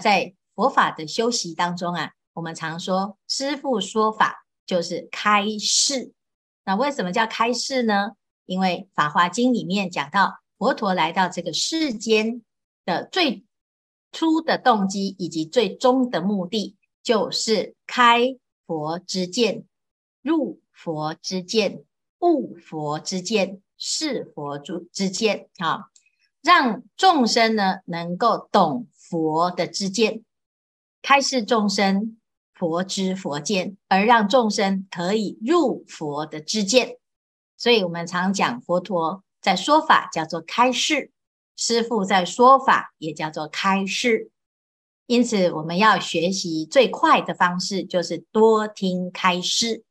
在佛法的修习当中啊，我们常说师父说法就是开示。那为什么叫开示呢？因为《法华经》里面讲到，佛陀来到这个世间的最初的动机以及最终的目的，就是开佛之见、入佛之见、悟佛之见、是佛之见，啊，让众生呢能够懂佛的知见，开示众生佛知佛见，而让众生可以入佛的知见。所以，我们常讲佛陀在说法叫做开示，师父在说法也叫做开示。因此，我们要学习最快的方式就是多听开示。